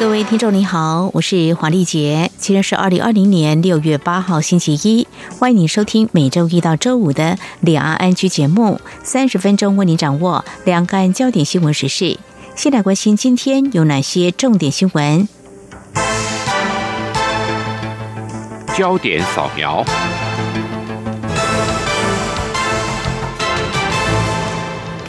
各位听众您好，我是黄丽杰，今天是二零二零年六月八号星期一，欢迎您收听每周一到周五的两岸安居节目，三十分钟为您掌握两岸焦点新闻时事。先来关心今天有哪些重点新闻？焦点扫描。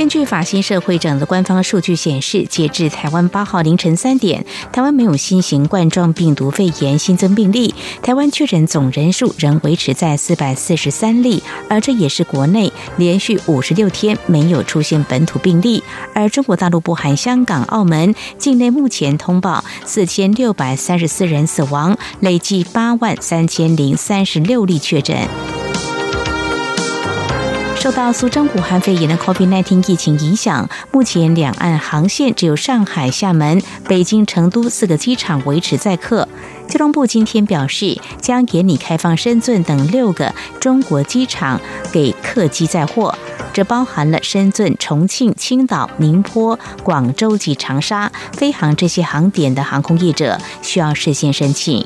根据法新社会整的官方数据显示，截至台湾八号凌晨三点，台湾没有新型冠状病毒肺炎新增病例，台湾确诊总人数仍维持在四百四十三例，而这也是国内连续五十六天没有出现本土病例。而中国大陆不含香港、澳门境内目前通报四千六百三十四人死亡，累计八万三千零三十六例确诊。受到苏州武汉肺炎的 COVID-19 疫情影响，目前两岸航线只有上海、厦门、北京、成都四个机场维持载客。交通部今天表示，将严拟开放深圳等六个中国机场给客机载货，这包含了深圳、重庆、青岛、宁波、广州及长沙飞航这些航点的航空业者需要事先申请。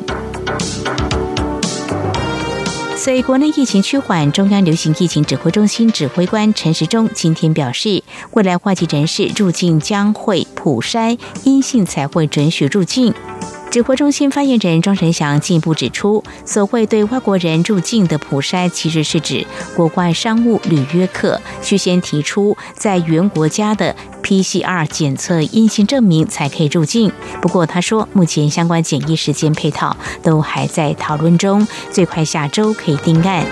随国内疫情趋缓，中央流行疫情指挥中心指挥官陈时中今天表示，未来外籍人士入境将会普筛阴性才会准许入境。指挥中心发言人庄仁祥进一步指出，所谓对外国人入境的普筛，其实是指国外商务履约客需先提出在原国家的 PCR 检测阴性证明才可以入境。不过他说，目前相关检疫时间配套都还在讨论中，最快下周可以定案。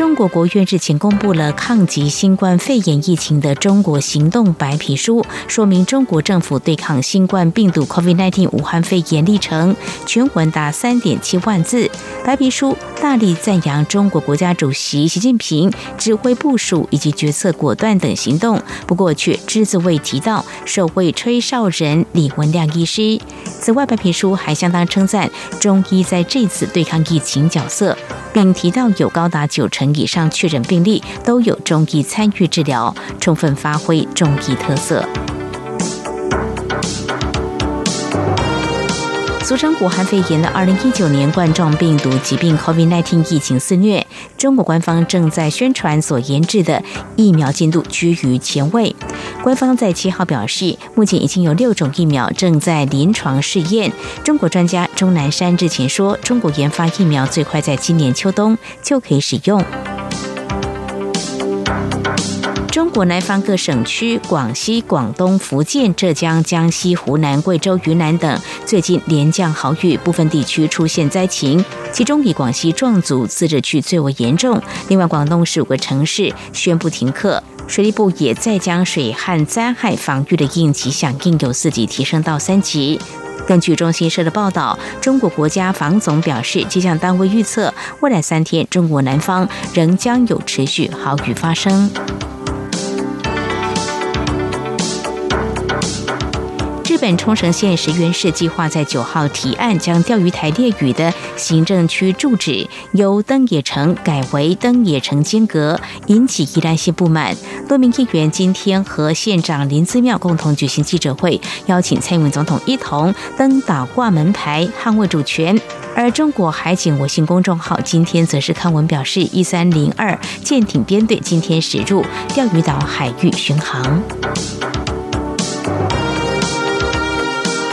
中国国务院日前公布了抗击新冠肺炎疫情的中国行动白皮书，说明中国政府对抗新冠病毒 （COVID-19） 武汉肺炎历程，全文达三点七万字。白皮书大力赞扬中国国家主席习近平指挥部署以及决策果断等行动，不过却只字未提到首位吹哨人李文亮医师。此外，白皮书还相当称赞中医在这次对抗疫情角色，并提到有高达九成以上确诊病例都有中医参与治疗，充分发挥中医特色。俗称武汉肺炎的二零一九年冠状病毒疾病 （COVID-19） 疫情肆虐，中国官方正在宣传所研制的疫苗进度居于前位。官方在七号表示，目前已经有六种疫苗正在临床试验。中国专家钟南山日前说，中国研发疫苗最快在今年秋冬就可以使用。中国南方各省区，广西、广东、福建、浙江、江西、湖南、贵州、云南等，最近连降豪雨，部分地区出现灾情。其中以广西壮族自治区最为严重。另外，广东十五个城市宣布停课。水利部也在将水旱灾害防御的应急响应由四级提升到三级。根据中新社的报道，中国国家防总表示，气象单位预测，未来三天中国南方仍将有持续豪雨发生。本冲绳县石原市计划在九号提案，将钓鱼台列屿的行政区住址由登野城改为登野城间隔，引起宜兰县不满。多名议员今天和县长林姿妙共同举行记者会，邀请蔡英文总统一同登岛挂门牌，捍卫主权。而中国海警微信公众号今天则是刊文表示，一三零二舰艇编队今天驶入钓鱼岛海域巡航。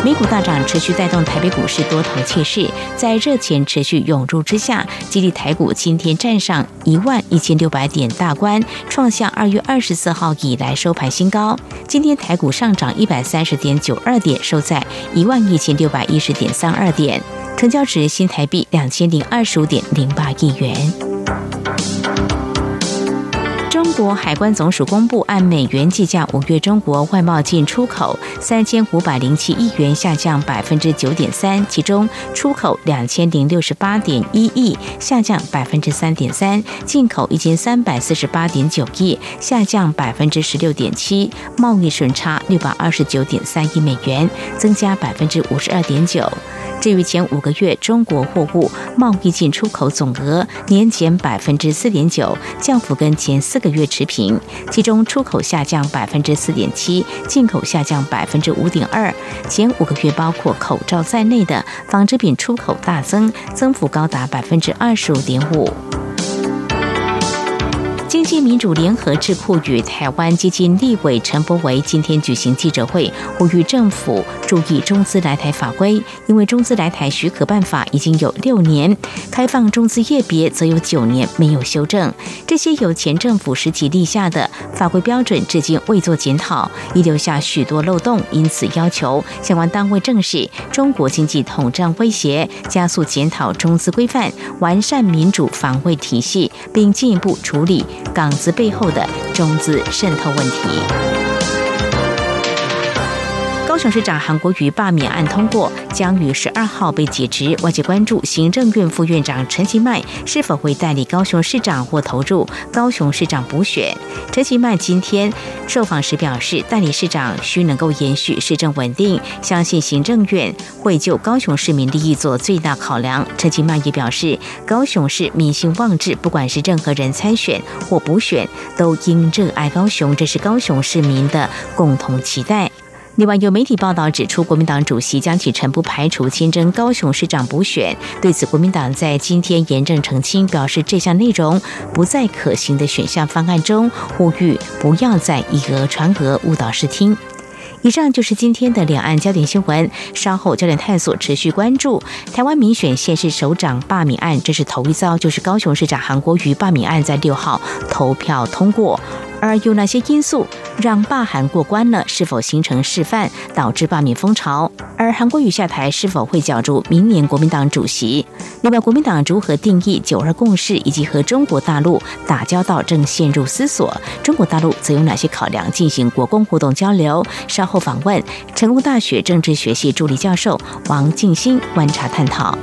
美股大涨，持续带动台北股市多头气势，在热钱持续涌入之下，激励台股今天站上一万一千六百点大关，创下二月二十四号以来收盘新高。今天台股上涨一百三十点九二点，收在一万一千六百一十点三二点，成交值新台币两千零二十五点零八亿元。国海关总署公布，按美元计价，五月中国外贸进出口三千五百零七亿元，下降百分之九点三，其中出口两千零六十八点一亿，下降百分之三点三；进口一千三百四十八点九亿，下降百分之十六点七。贸易顺差六百二十九点三亿美元，增加百分之五十二点九。至于前五个月中国货物贸易进出口总额年减百分之四点九，降幅跟前四个月持平。其中出口下降百分之四点七，进口下降百分之五点二。前五个月包括口罩在内的纺织品出口大增，增幅高达百分之二十五点五。经济民主联合智库与台湾基金立委陈柏维今天举行记者会，呼吁政府注意中资来台法规，因为中资来台许可办法已经有六年，开放中资业别则有九年没有修正。这些有前政府时期立下的法规标准，至今未做检讨，遗留下许多漏洞，因此要求相关单位正视中国经济统战威胁，加速检讨中资规范，完善民主防卫体系，并进一步处理。港资背后的中资渗透问题。高雄市长韩国瑜罢免案通过，将于十二号被解职。外界关注行政院副院长陈其迈是否会代理高雄市长或投入高雄市长补选。陈其迈今天受访时表示，代理市长需能够延续市政稳定，相信行政院会就高雄市民利益做最大考量。陈其迈也表示，高雄市民心望志，不管是任何人参选或补选，都应热爱高雄，这是高雄市民的共同期待。另外，有媒体报道指出，国民党主席江启臣不排除亲征高雄市长补选。对此，国民党在今天严正澄清，表示这项内容不在可行的选项方案中，呼吁不要再以讹传讹、误导视听。以上就是今天的两岸焦点新闻。稍后焦点探索持续关注台湾民选县市首长罢免案，这是头一遭，就是高雄市长韩国瑜罢免案在六号投票通过。而有哪些因素让罢韩过关了？是否形成示范，导致罢免风潮？而韩国瑜下台是否会角逐明年国民党主席？另外，国民党如何定义九二共识，以及和中国大陆打交道正陷入思索？中国大陆则有哪些考量进行国共互动交流？稍后访问成功大学政治学系助理教授王静心，观察探讨。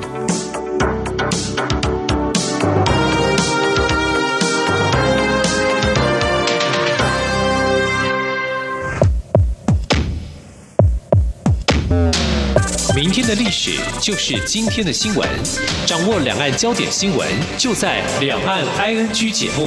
明天的历史就是今天的新闻，掌握两岸焦点新闻，就在《两岸 ING》节目。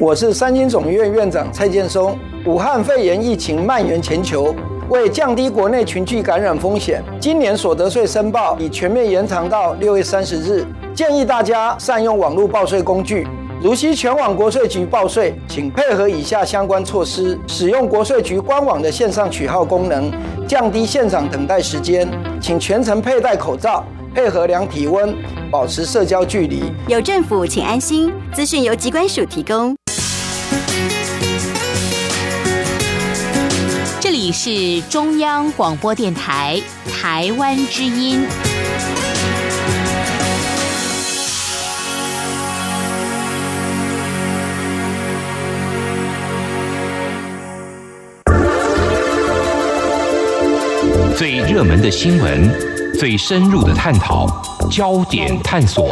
我是三军总院院长蔡建松。武汉肺炎疫情蔓延全球，为降低国内群聚感染风险，今年所得税申报已全面延长到六月三十日。建议大家善用网络报税工具。如需全网国税局报税，请配合以下相关措施：使用国税局官网的线上取号功能，降低现场等待时间。请全程佩戴口罩，配合量体温，保持社交距离。有政府，请安心。资讯由机关署提供。这里是中央广播电台台湾之音。最热门的新闻，最深入的探讨，焦点探索。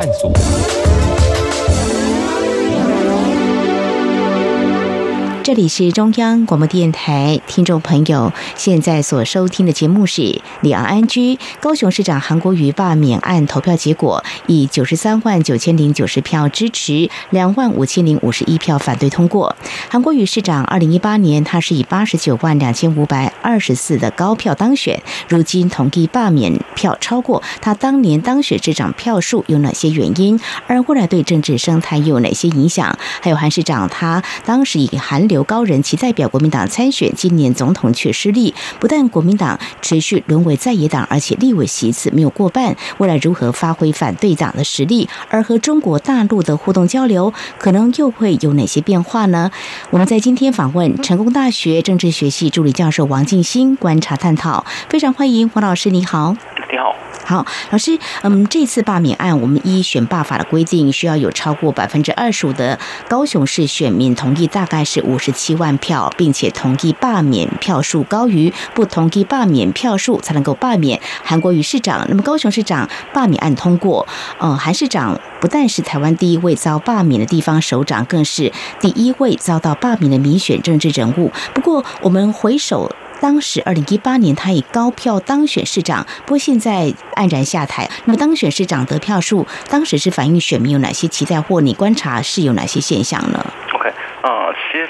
这里是中央广播电台，听众朋友现在所收听的节目是两岸安居。高雄市长韩国瑜罢免案投票结果，以九十三万九千零九十票支持，两万五千零五十一票反对通过。韩国瑜市长二零一八年他是以八十九万两千五百二十四的高票当选，如今同意罢免票超过他当年当选市长票数，有哪些原因？而未来对政治生态又有哪些影响？还有韩市长他当时以韩流。由高人其代表国民党参选，今年总统却失利。不但国民党持续沦为在野党，而且立委席次没有过半。未来如何发挥反对党的实力，而和中国大陆的互动交流，可能又会有哪些变化呢？我们在今天访问成功大学政治学系助理教授王静新，观察探讨。非常欢迎黄老师，你好。你好。好，老师，嗯，这次罢免案，我们依选罢法的规定，需要有超过百分之二十五的高雄市选民同意，大概是五十七万票，并且同意罢免票数高于不同意罢免票数，才能够罢免韩国瑜市长。那么高雄市长罢免案通过，呃，韩市长不但是台湾第一位遭罢免的地方首长，更是第一位遭到罢免的民选政治人物。不过，我们回首。当时，二零一八年他以高票当选市长，不过现在黯然下台。那么当选市长得票数，当时是反映选民有哪些期待，或你观察是有哪些现象呢，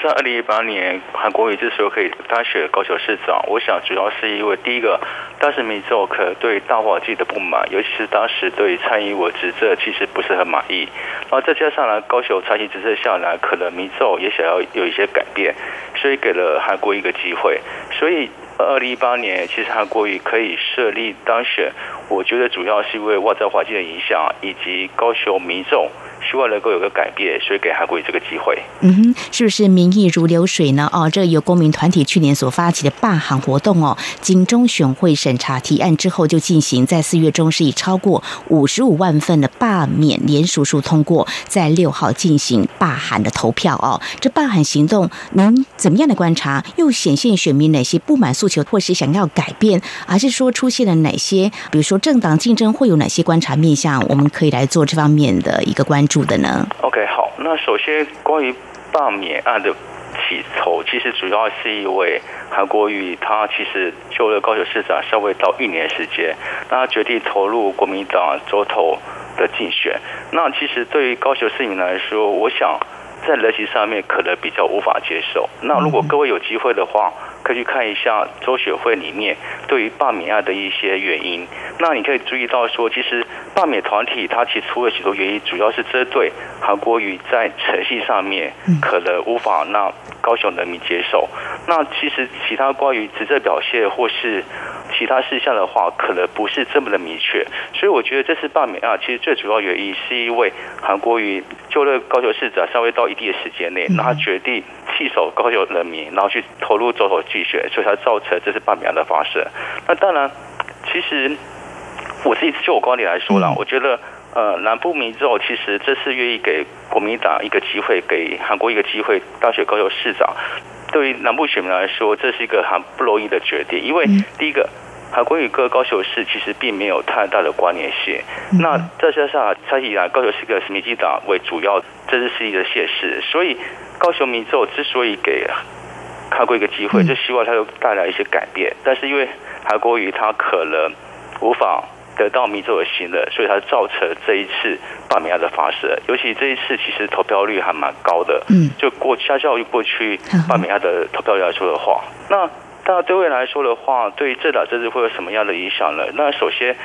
在二零一八年韩国瑜这时候可以当选高雄市长，我想主要是因为第一个，当时民众可对大华记的不满，尤其是当时对蔡英文执政其实不是很满意，然后再加上呢，高雄长期执政下来，可能民众也想要有一些改变，所以给了韩国一个机会。所以，二零一八年其实韩国瑜可以设立当选，我觉得主要是因为外在环境的影响，以及高雄民众。希望能够有个改变，所以给韩国瑜这个机会。嗯哼，是不是民意如流水呢？哦，这由公民团体去年所发起的罢韩活动哦，经中选会审查提案之后就进行，在四月中是以超过五十五万份的罢免联署书通过，在六号进行罢韩的投票哦。这罢韩行动，您怎么样的观察？又显现选民哪些不满诉求，或是想要改变，还是说出现了哪些，比如说政党竞争会有哪些观察面向？我们可以来做这方面的一个关注。的呢？OK，好，那首先关于罢免案的起头，其实主要是因为韩国瑜他其实就了高雄市长稍微到一年时间，那他决定投入国民党州头的竞选。那其实对于高雄市民来说，我想在人情上面可能比较无法接受。那如果各位有机会的话，可以去看一下周学会里面对于罢免案的一些原因。那你可以注意到说，其实罢免团体它其实出了许多原因，主要是针对韩国瑜在程序上面可能无法让高雄人民接受。那其实其他关于执政表现或是其他事项的话，可能不是这么的明确。所以我觉得这次罢免案其实最主要原因是因为韩国瑜就任高雄市长稍微到一定的时间内，那他决定弃守高雄人民，然后去投入走走。所以才造成这是罢免案的发生。那当然，其实我自己就我观点来说啦，我觉得呃，南部民众其实这次愿意给国民党一个机会，给韩国一个机会，大选高雄市长，对于南部选民来说，这是一个很不容易的决定。因为第一个，韩国与各高雄市其实并没有太大的关联性。那再加上长期以来高雄是一个民进党为主要政治势力的县市，所以高雄民众之所以给。看过一个机会，就希望他有带来一些改变。但是因为韩国瑜他可能无法得到民众的信任，所以他造成这一次罢免案的发生。尤其这一次其实投票率还蛮高的，嗯，就过相较于过去罢免案的投票率来说的话，那大家对未来来说的话，对于这党政治会有什么样的影响呢？那首先。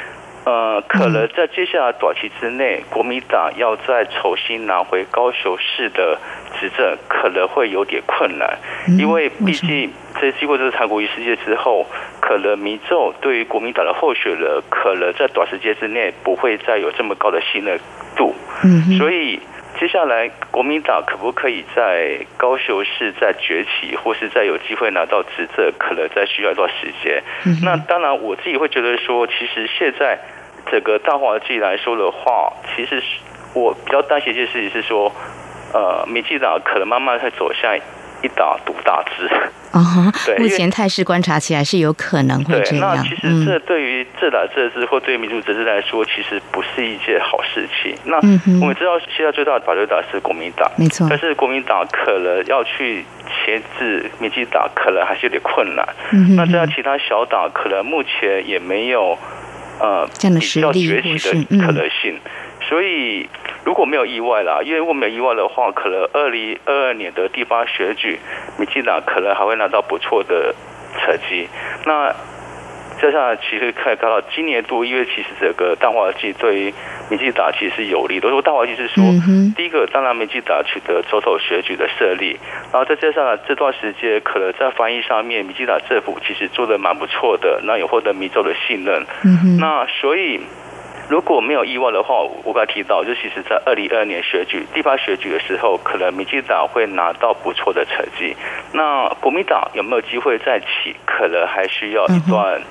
呃，可能在接下来短期之内，国民党要再重新拿回高雄市的执政，可能会有点困难，因为毕竟在经过这个韩国瑜事件之后，可能民众对于国民党的候选人，可能在短时间之内不会再有这么高的信任度。嗯，所以接下来国民党可不可以在高雄市再崛起，或是再有机会拿到执政，可能再需要一段时间。那当然，我自己会觉得说，其实现在。整个大环境来说的话，其实是我比较担心一件事情是说，呃，民进党可能慢慢会走向一党独大制。哦，对，目前态势观察起来是有可能会这样。那其实这对于自党政治或对于民主政治来说，其实不是一件好事情。那我们知道现在最大的反对党是国民党，没错。但是国民党可能要去牵制民进党，可能还是有点困难。那这样其他小党可能目前也没有。呃，比较崛起的可能性，所以如果没有意外啦，因为如果没有意外的话，可能二零二二年的第八选举，民进党可能还会拿到不错的成绩。那接下来其实可以看到，今年度因为其实这个淡化剂对于民进党其实是有利。都说淡化剂是说，第一个当然民进党取得总统选举的胜利，然后再加上这段时间可能在防疫上面，民进党政府其实做的蛮不错的，那也获得民众的信任。那所以如果没有意外的话，我刚才提到，就其实在二零二二年选举第八选举的时候，可能民进党会拿到不错的成绩。那国民党有没有机会再起？可能还需要一段。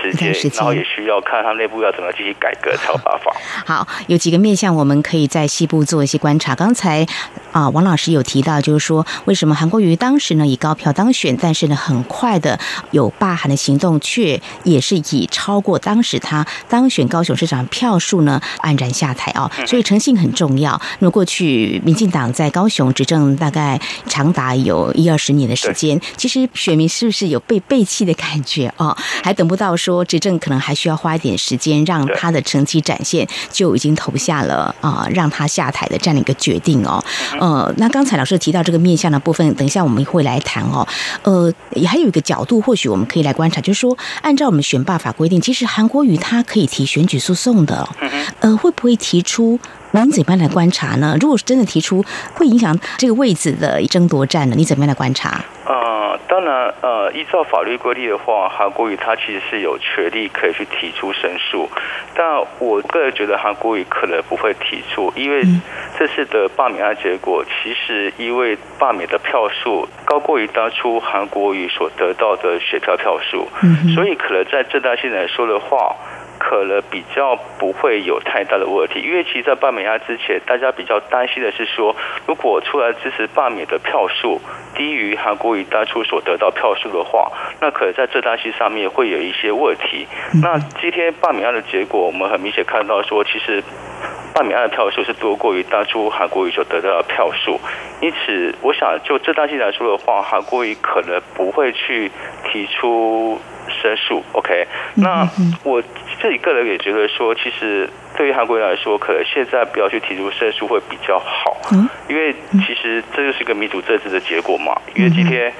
时间，然后也需要看他内部要怎么进行改革才有办法。好，有几个面向我们可以在西部做一些观察。刚才啊，王老师有提到，就是说为什么韩国瑜当时呢以高票当选，但是呢很快的有罢韩的行动，却也是以超过当时他当选高雄市长票数呢黯然下台啊。所以诚信很重要。那么过去民进党在高雄执政大概长达有一二十年的时间，其实选民是不是有被背弃的感觉啊？还等不到说执政，可能还需要花一点时间让他的成绩展现，就已经投下了啊让他下台的这样的一个决定哦。呃，那刚才老师提到这个面向的部分，等一下我们会来谈哦。呃，也还有一个角度，或许我们可以来观察，就是说，按照我们选罢法规定，其实韩国瑜他可以提选举诉讼的，呃，会不会提出？您怎么样来观察呢？如果是真的提出会影响这个位置的争夺战呢？你怎么样来观察？呃，当然，呃，依照法律规定的话，韩国瑜他其实是有权利可以去提出申诉，但我个人觉得韩国瑜可能不会提出，因为这次的罢免案结果，其实因为罢免的票数高过于当初韩国瑜所得到的选票票数，所以可能在正当性来说的话。可能比较不会有太大的问题，因为其实，在罢免案之前，大家比较担心的是说，如果出来支持罢免的票数低于韩国瑜当初所得到票数的话，那可能在这单性上面会有一些问题。那今天罢免案的结果，我们很明显看到说，其实罢免案的票数是多过于当初韩国瑜所得到的票数，因此，我想就这单性来说的话，韩国瑜可能不会去提出。申诉，OK，那我自己个人也觉得说，其实对于韩国人来说，可能现在不要去提出申诉会比较好，因为其实这就是一个民主政治的结果嘛。因为今天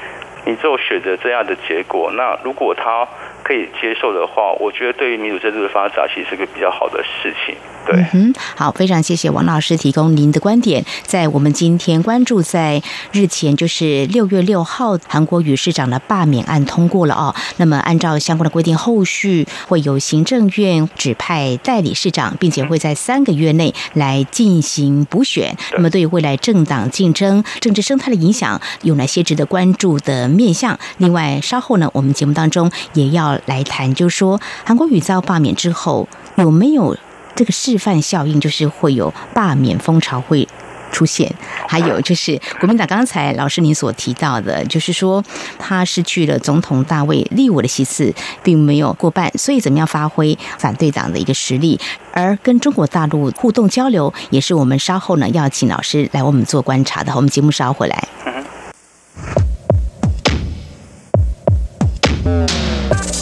你只有选择这样的结果，那如果他可以接受的话，我觉得对于民主政治的发展，其实是个比较好的事情。对，嗯，好，非常谢谢王老师提供您的观点。在我们今天关注，在日前就是六月六号，韩国瑜市长的罢免案通过了哦。那么按照相关的规定，后续会由行政院指派代理市长，并且会在三个月内来进行补选。那么对于未来政党竞争、政治生态的影响，有哪些值得关注的面向？另外，稍后呢，我们节目当中也要来谈，就是说韩国瑜遭罢免之后有没有？这个示范效应就是会有罢免风潮会出现，还有就是国民党刚才老师您所提到的，就是说他失去了总统大位立委的席次，并没有过半，所以怎么样发挥反对党的一个实力，而跟中国大陆互动交流，也是我们稍后呢要请老师来我们做观察的。我们节目稍后回来。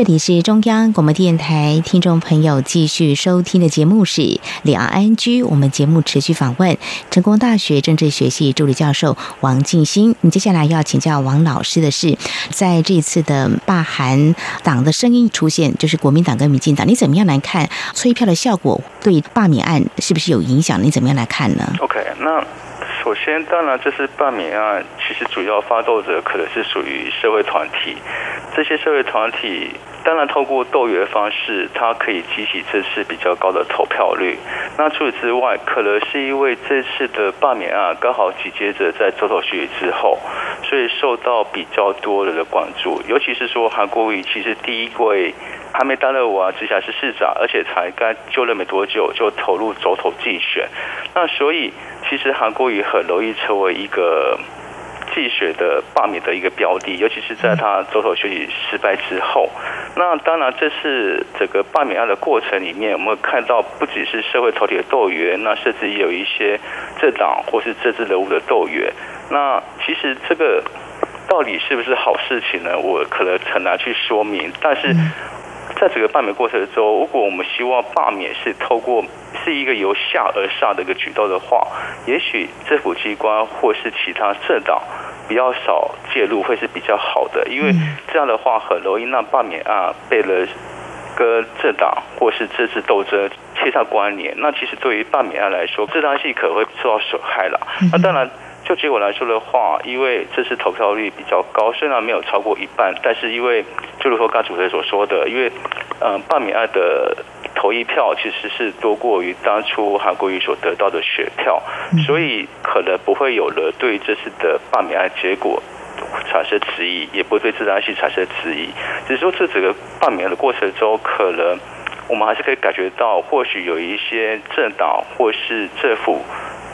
这里是中央广播电台，听众朋友继续收听的节目是两岸安居。我们节目持续访问成功大学政治学系助理教授王静心。你接下来要请教王老师的是，在这次的罢韩党的声音出现，就是国民党跟民进党，你怎么样来看催票的效果？对罢免案是不是有影响？你怎么样来看呢？OK，那首先，当然这次罢免案，其实主要发动者可能是属于社会团体，这些社会团体。当然，透过斗鱼的方式，它可以激起这次比较高的投票率。那除此之外，可能是因为这次的罢免案刚好紧接着在总统选举之后，所以受到比较多人的关注。尤其是说，韩国瑜其实第一位还没担任完直辖市市长，而且才刚就任没多久就投入总统竞选。那所以，其实韩国瑜很容易成为一个。继选的罢免的一个标的，尤其是在他总统选举失败之后。那当然，这是整个罢免案的过程里面，我们看到不只是社会团体的斗员，那甚至也有一些政党或是政治人物的斗员。那其实这个到底是不是好事情呢？我可能很难去说明。但是在整个罢免过程中，如果我们希望罢免是透过是一个由下而上的一个举动的话，也许政府机关或是其他政党比较少介入会是比较好的，因为这样的话很容易让罢免案被了跟政党或是政治斗争切上关联，那其实对于罢免案来说，正当性可能会受到损害了。那当然，就结果来说的话，因为这次投票率比较高，虽然没有超过一半，但是因为就如刚主持人所说的，因为嗯罢免案的投一票其实是多过于当初韩国瑜所得到的选票，所以可能不会有了对这次的罢免案结果。产生质疑，也不会对自然系产生质疑。只是说，这整个罢免的过程中，可能我们还是可以感觉到，或许有一些政党或是政府，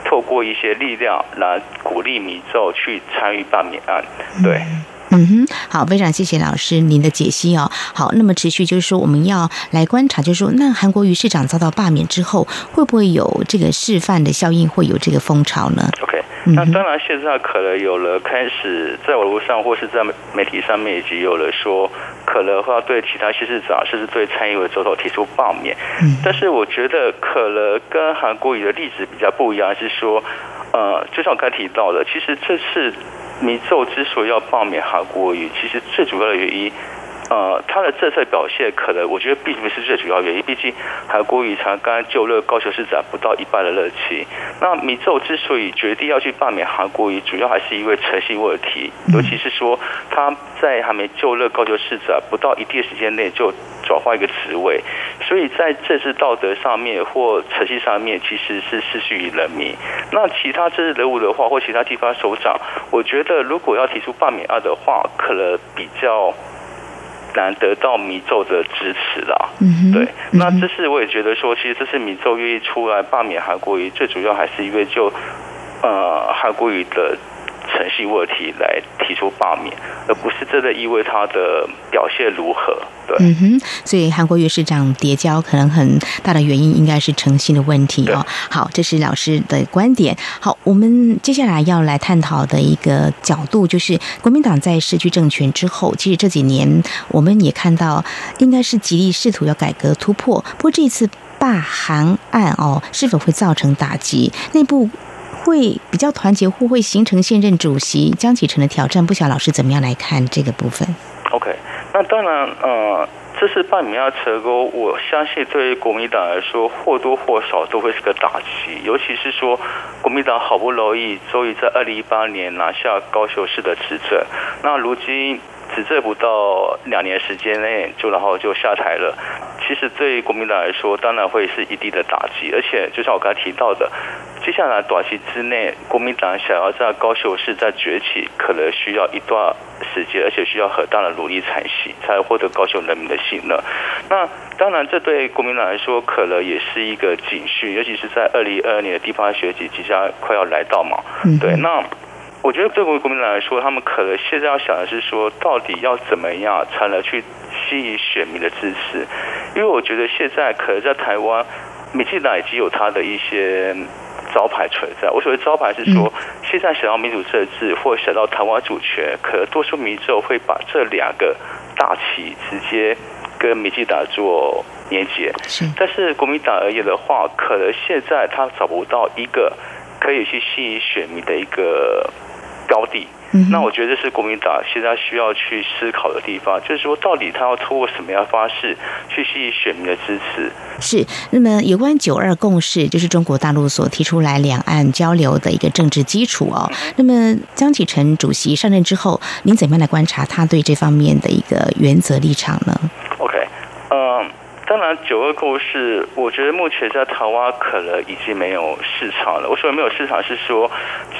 透过一些力量来鼓励民众去参与罢免案。对，嗯哼，好，非常谢谢老师您的解析哦。好，那么持续就是说，我们要来观察，就是说，那韩国瑜市长遭到罢免之后，会不会有这个示范的效应，会有这个风潮呢？OK。那当然，现在可能有了开始在网络上或是在媒体上面，已经有了说，可能会要对其他县市长，甚至对参议委总统提出罢免。嗯，但是我觉得可能跟韩国瑜的例子比较不一样，是说，呃，就像我刚才提到的，其实这次民众之所以要罢免韩国瑜，其实最主要的原因。呃，他的政策表现可能，我觉得并不是最主要原因。毕竟韩国瑜才刚就任高雄市长不到一半的热情。那民众之所以决定要去罢免韩国瑜，主要还是因为诚信问题。尤其是说他在还没就任高雄市长不到一定时间内就转换一个职位，所以在政治道德上面或诚信上面，其实是失去于人民。那其他政治人物的话，或其他地方首长，我觉得如果要提出罢免案的话，可能比较。难得到米奏的支持啦，对，那这是我也觉得说，其实这是米奏愿意出来罢免韩国瑜，最主要还是因为就呃韩国瑜的。程序问题来提出罢免，而不是真的因为他的表现如何。对，嗯哼，所以韩国瑜市长叠交可能很大的原因应该是诚信的问题哦。好，这是老师的观点。好，我们接下来要来探讨的一个角度就是，国民党在失去政权之后，其实这几年我们也看到，应该是极力试图要改革突破。不过这一次罢韩案哦，是否会造成打击？内部？会比较团结，或会形成现任主席江启臣的挑战。不晓老师怎么样来看这个部分？OK，那当然，呃，这次半米亚成功，我相信对于国民党来说，或多或少都会是个打击。尤其是说，国民党好不容易终于在二零一八年拿下高雄市的执政，那如今执政不到两年时间内就然后就下台了。其实对国民党来说，当然会是一地的打击。而且，就像我刚才提到的。接下来短期之内，国民党想要在高雄市再崛起，可能需要一段时间，而且需要很大的努力才行，才获得高雄人民的信任。那当然，这对国民党来说，可能也是一个警讯，尤其是在二零二二年的地方选举即将快要来到嘛。对，那我觉得对国民党来说，他们可能现在要想的是说，到底要怎么样才能去吸引选民的支持？因为我觉得现在可能在台湾，民进党已经有他的一些。招牌存在，我所谓招牌是说，现在想要民主政治或想到台湾主权，可能多数民众会把这两个大旗直接跟民进党做连接。是，但是国民党而言的话，可能现在他找不到一个可以去吸引选民的一个高地。嗯那我觉得这是国民党现在需要去思考的地方，就是说，到底他要通过什么样的方式去吸引选民的支持？是。那么，有关九二共识，就是中国大陆所提出来两岸交流的一个政治基础哦。那么，江启臣主席上任之后，您怎么样来观察他对这方面的一个原则立场呢。当然，九二共识，我觉得目前在台湾可能已经没有市场了。我说没有市场是说，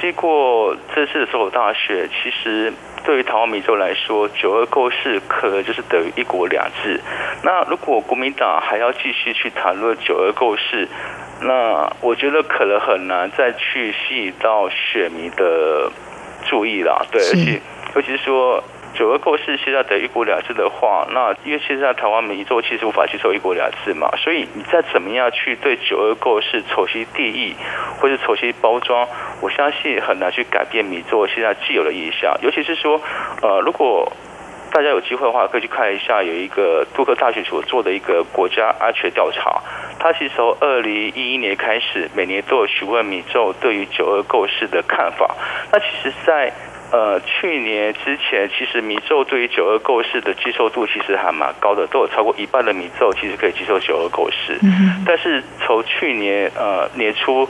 经过这次的所有大选，其实对于台湾民众来说，九二共识可能就是等于一国两制。那如果国民党还要继续去谈论九二共识，那我觉得可能很难再去吸引到选民的注意了。对，而且尤其是说。九二构是现在的一国两制的话，那因为现在台湾民众其实无法接受一国两制嘛，所以你再怎么样去对九二构是重新定义或者重新包装，我相信很难去改变民众现在既有的印象。尤其是说，呃，如果大家有机会的话，可以去看一下有一个杜克大学所做的一个国家安全调查，它其实从二零一一年开始，每年都有询问民众对于九二构式的看法。那其实，在呃，去年之前，其实民众对于九二共识的接受度其实还蛮高的，都有超过一半的民众其实可以接受九二共识。但是从去年呃年初，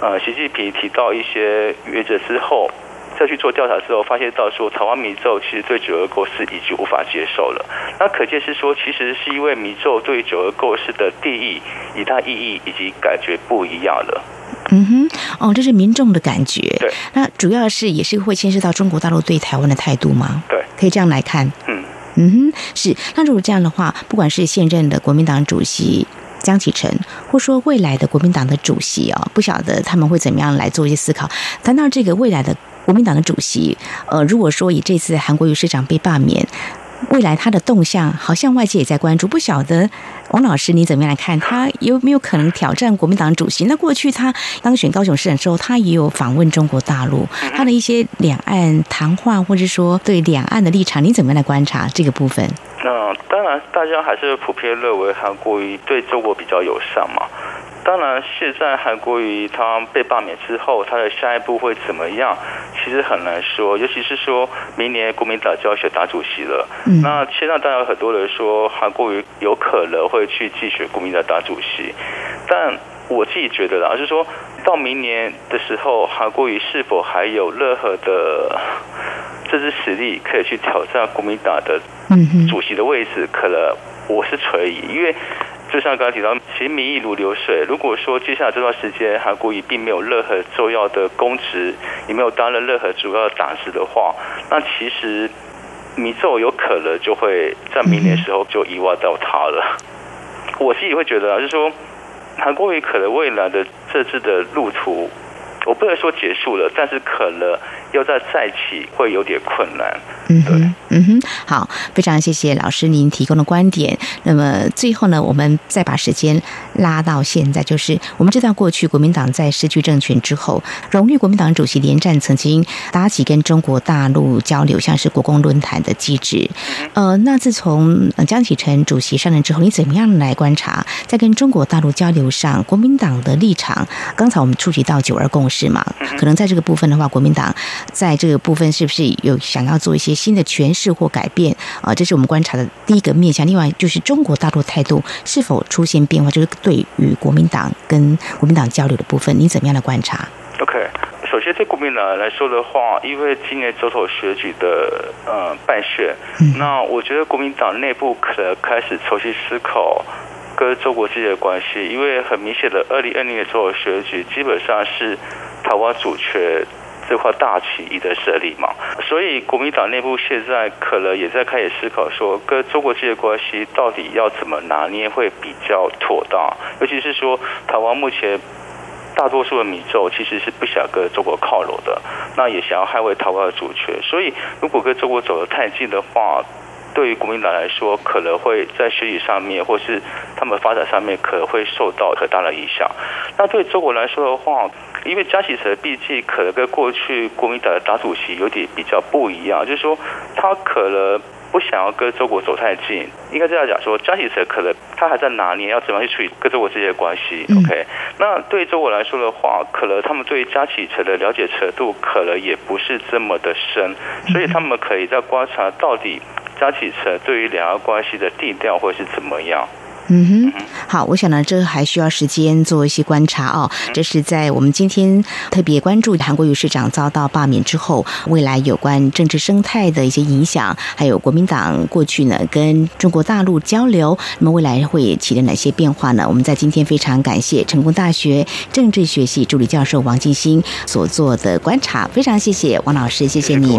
呃，习近平提到一些原则之后。再去做调查之后，发现到说台湾民众其实对九二共识已经无法接受了。那可见是说，其实是因为民众对九二共识的定义、以它意义以及感觉不一样了。嗯哼，哦，这是民众的感觉。对，那主要是也是会牵涉到中国大陆对台湾的态度吗？对，可以这样来看。嗯嗯哼，是。那如果这样的话，不管是现任的国民党主席。江启臣，或说未来的国民党的主席啊，不晓得他们会怎么样来做一些思考。谈到这个未来的国民党的主席，呃，如果说以这次韩国瑜市长被罢免。未来他的动向，好像外界也在关注。不晓得王老师你怎么样来看？他有没有可能挑战国民党主席？那过去他当选高雄市长之后，他也有访问中国大陆，他的一些两岸谈话，或者说对两岸的立场，你怎么样来观察这个部分？那当然，大家还是普遍认为韩国瑜对中国比较友善嘛。当然，现在韩国瑜他被罢免之后，他的下一步会怎么样？其实很难说。尤其是说明年国民党就要选党主席了。那现在当然有很多人说韩国瑜有可能会去竞选国民党党主席，但我自己觉得啦，就是说到明年的时候，韩国瑜是否还有任何的这支实力可以去挑战国民党的主席的位置？可能我是存疑，因为。就像刚刚提到，其实民意如流水。如果说接下来这段时间韩国瑜并没有任何重要的公职，也没有担任任何主要的党职的话，那其实民众有可能就会在明年时候就遗忘到他了。我自己会觉得，就是说韩国瑜可能未来的这次的路途，我不能说结束了，但是可能。要再再起会有点困难。嗯哼，嗯哼，好，非常谢谢老师您提供的观点。那么最后呢，我们再把时间拉到现在，就是我们知道过去国民党在失去政权之后，荣誉国民党主席连战曾经搭起跟中国大陆交流，像是国共论坛的机制。呃，那自从江启臣主席上任之后，你怎么样来观察在跟中国大陆交流上，国民党的立场？刚才我们触及到九二共识嘛，可能在这个部分的话，国民党。在这个部分，是不是有想要做一些新的诠释或改变啊？这是我们观察的第一个面向。另外，就是中国大陆态度是否出现变化，就是对于国民党跟国民党交流的部分，你怎么样的观察？OK，首先对国民党来说的话，因为今年总统选举的呃办选，那我觉得国民党内部可能开始重新思考跟中国之间的关系，因为很明显的，二零二零年总统选举基本上是台湾主权。这块大棋一的设立嘛，所以国民党内部现在可能也在开始思考，说跟中国之间的关系到底要怎么拿捏会比较妥当，尤其是说台湾目前大多数的民众其实是不想跟中国靠拢的，那也想要捍卫台湾的主权，所以如果跟中国走得太近的话，对于国民党来说，可能会在学习上面或是他们发展上面可能会受到很大的影响。那对中国来说的话，因为江启臣毕竟可能跟过去国民党的党主席有点比较不一样，就是说他可能不想要跟中国走太近。应该这样讲说，江启臣可能他还在拿捏要怎么样去处理跟中国之间的关系。OK，那对中国来说的话，可能他们对江启臣的了解程度可能也不是这么的深，所以他们可以在观察到底江启臣对于两岸关系的定调会是怎么样。嗯哼，好，我想呢，这还需要时间做一些观察哦。这是在我们今天特别关注韩国瑜市长遭到罢免之后，未来有关政治生态的一些影响，还有国民党过去呢跟中国大陆交流，那么未来会起了哪些变化呢？我们在今天非常感谢成功大学政治学系助理教授王静新所做的观察，非常谢谢王老师，谢谢你。